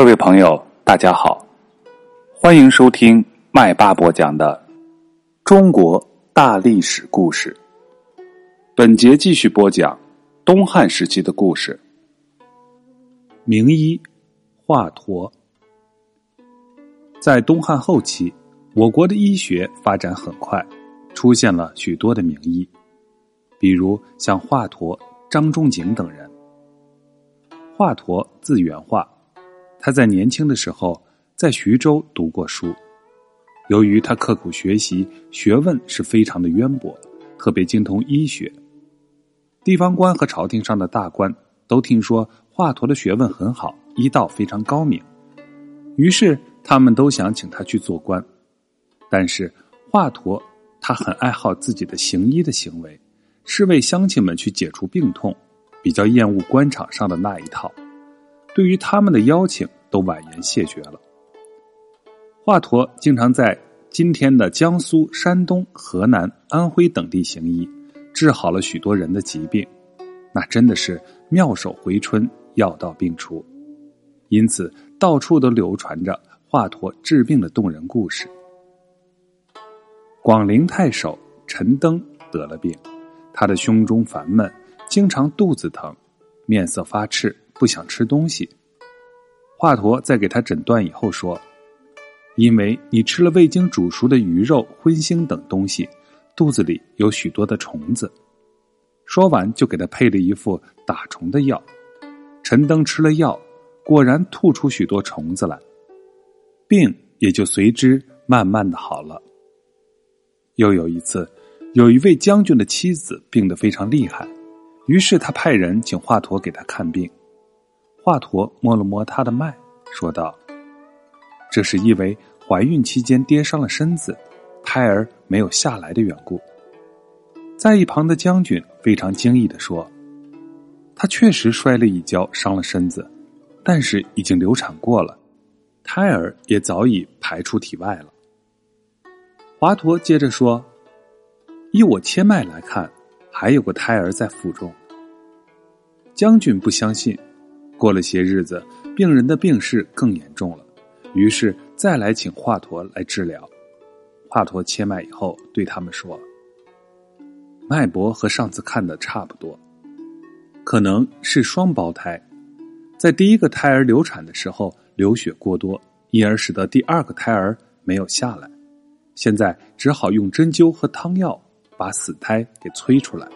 各位朋友，大家好，欢迎收听麦巴播讲的中国大历史故事。本节继续播讲东汉时期的故事。名医华佗，在东汉后期，我国的医学发展很快，出现了许多的名医，比如像华佗、张仲景等人。华佗字元化。他在年轻的时候在徐州读过书，由于他刻苦学习，学问是非常的渊博，特别精通医学。地方官和朝廷上的大官都听说华佗的学问很好，医道非常高明，于是他们都想请他去做官。但是华佗他很爱好自己的行医的行为，是为乡亲们去解除病痛，比较厌恶官场上的那一套。对于他们的邀请，都婉言谢绝了。华佗经常在今天的江苏、山东、河南、安徽等地行医，治好了许多人的疾病，那真的是妙手回春、药到病除。因此，到处都流传着华佗治病的动人故事。广陵太守陈登得了病，他的胸中烦闷，经常肚子疼，面色发赤。不想吃东西，华佗在给他诊断以后说：“因为你吃了未经煮熟的鱼肉、荤腥等东西，肚子里有许多的虫子。”说完就给他配了一副打虫的药。陈登吃了药，果然吐出许多虫子来，病也就随之慢慢的好了。又有一次，有一位将军的妻子病得非常厉害，于是他派人请华佗给他看病。华佗摸了摸他的脉，说道：“这是因为怀孕期间跌伤了身子，胎儿没有下来的缘故。”在一旁的将军非常惊异的说：“他确实摔了一跤，伤了身子，但是已经流产过了，胎儿也早已排出体外了。”华佗接着说：“依我切脉来看，还有个胎儿在腹中。”将军不相信。过了些日子，病人的病势更严重了，于是再来请华佗来治疗。华佗切脉以后，对他们说：“脉搏和上次看的差不多，可能是双胞胎，在第一个胎儿流产的时候流血过多，因而使得第二个胎儿没有下来。现在只好用针灸和汤药把死胎给催出来。”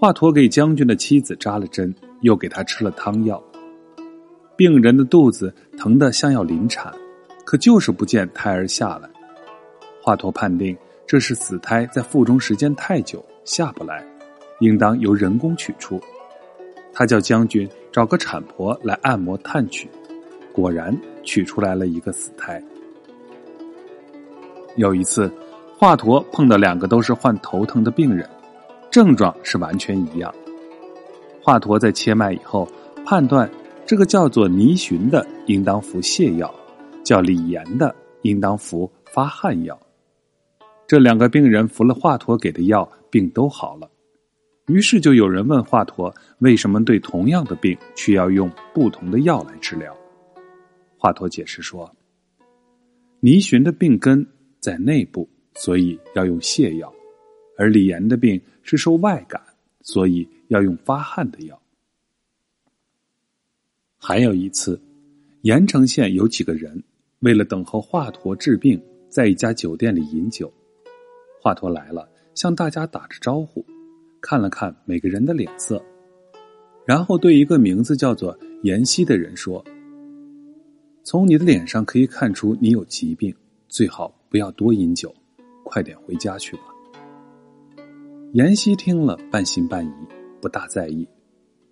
华佗给将军的妻子扎了针。又给他吃了汤药，病人的肚子疼得像要临产，可就是不见胎儿下来。华佗判定这是死胎在腹中时间太久下不来，应当由人工取出。他叫将军找个产婆来按摩探取，果然取出来了一个死胎。有一次，华佗碰到两个都是患头疼的病人，症状是完全一样。华佗在切脉以后，判断这个叫做倪寻的应当服泻药，叫李炎的应当服发汗药。这两个病人服了华佗给的药，病都好了。于是就有人问华佗，为什么对同样的病却要用不同的药来治疗？华佗解释说，倪寻的病根在内部，所以要用泻药；而李炎的病是受外感，所以。要用发汗的药。还有一次，盐城县有几个人为了等候华佗治病，在一家酒店里饮酒。华佗来了，向大家打着招呼，看了看每个人的脸色，然后对一个名字叫做妍希的人说：“从你的脸上可以看出你有疾病，最好不要多饮酒，快点回家去吧。”妍希听了，半信半疑。不大在意。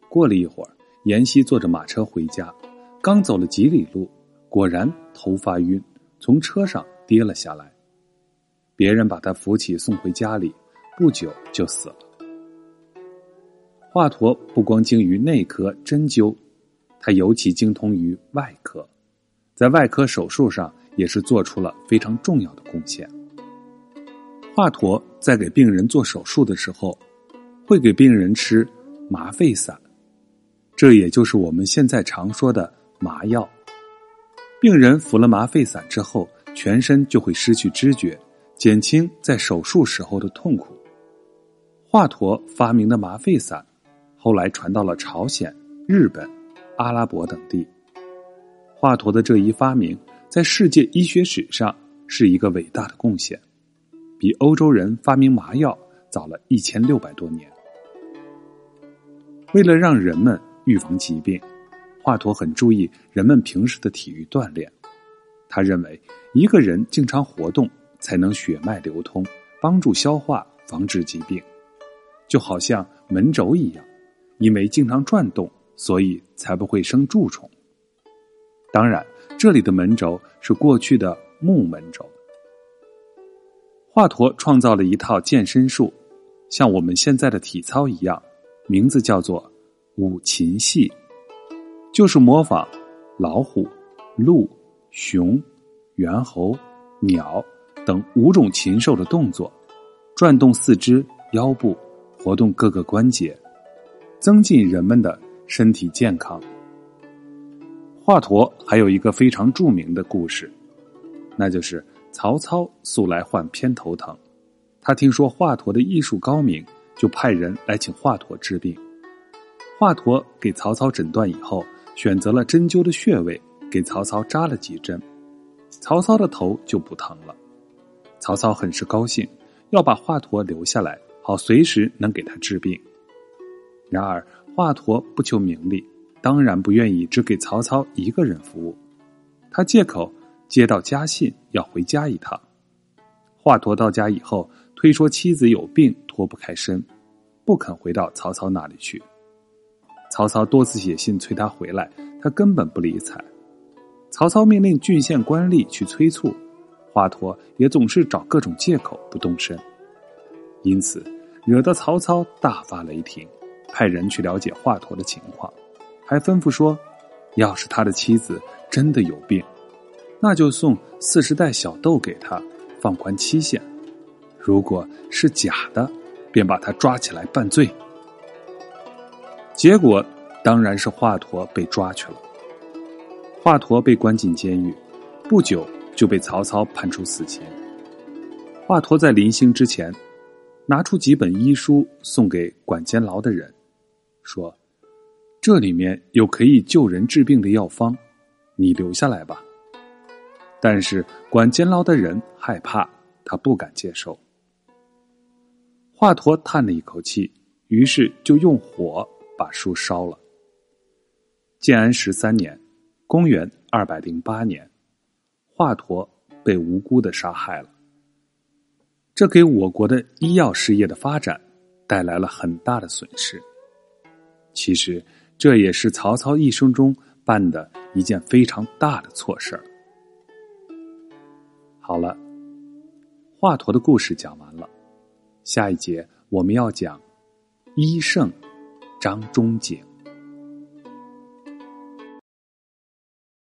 过了一会儿，妍希坐着马车回家，刚走了几里路，果然头发晕，从车上跌了下来。别人把他扶起送回家里，不久就死了。华佗不光精于内科针灸，他尤其精通于外科，在外科手术上也是做出了非常重要的贡献。华佗在给病人做手术的时候。会给病人吃麻沸散，这也就是我们现在常说的麻药。病人服了麻沸散之后，全身就会失去知觉，减轻在手术时候的痛苦。华佗发明的麻沸散，后来传到了朝鲜、日本、阿拉伯等地。华佗的这一发明，在世界医学史上是一个伟大的贡献，比欧洲人发明麻药早了一千六百多年。为了让人们预防疾病，华佗很注意人们平时的体育锻炼。他认为，一个人经常活动，才能血脉流通，帮助消化，防治疾病。就好像门轴一样，因为经常转动，所以才不会生蛀虫。当然，这里的门轴是过去的木门轴。华佗创造了一套健身术，像我们现在的体操一样，名字叫做五禽戏，就是模仿老虎、鹿、熊、猿猴、鸟等五种禽兽的动作，转动四肢、腰部。活动各个关节，增进人们的身体健康。华佗还有一个非常著名的故事，那就是曹操素来患偏头疼，他听说华佗的医术高明，就派人来请华佗治病。华佗给曹操诊断以后，选择了针灸的穴位，给曹操扎了几针，曹操的头就不疼了。曹操很是高兴，要把华佗留下来。好，随时能给他治病。然而，华佗不求名利，当然不愿意只给曹操一个人服务。他借口接到家信，要回家一趟。华佗到家以后，推说妻子有病，脱不开身，不肯回到曹操那里去。曹操多次写信催他回来，他根本不理睬。曹操命令郡县官吏去催促，华佗也总是找各种借口不动身。因此。惹得曹操大发雷霆，派人去了解华佗的情况，还吩咐说：要是他的妻子真的有病，那就送四十袋小豆给他，放宽期限；如果是假的，便把他抓起来办罪。结果当然是华佗被抓去了。华佗被关进监狱，不久就被曹操判处死刑。华佗在临行之前。拿出几本医书送给管监牢的人，说：“这里面有可以救人治病的药方，你留下来吧。”但是管监牢的人害怕，他不敢接受。华佗叹了一口气，于是就用火把书烧了。建安十三年，公元二百零八年，华佗被无辜的杀害了。这给我国的医药事业的发展带来了很大的损失。其实，这也是曹操一生中办的一件非常大的错事儿。好了，华佗的故事讲完了，下一节我们要讲医圣张仲景。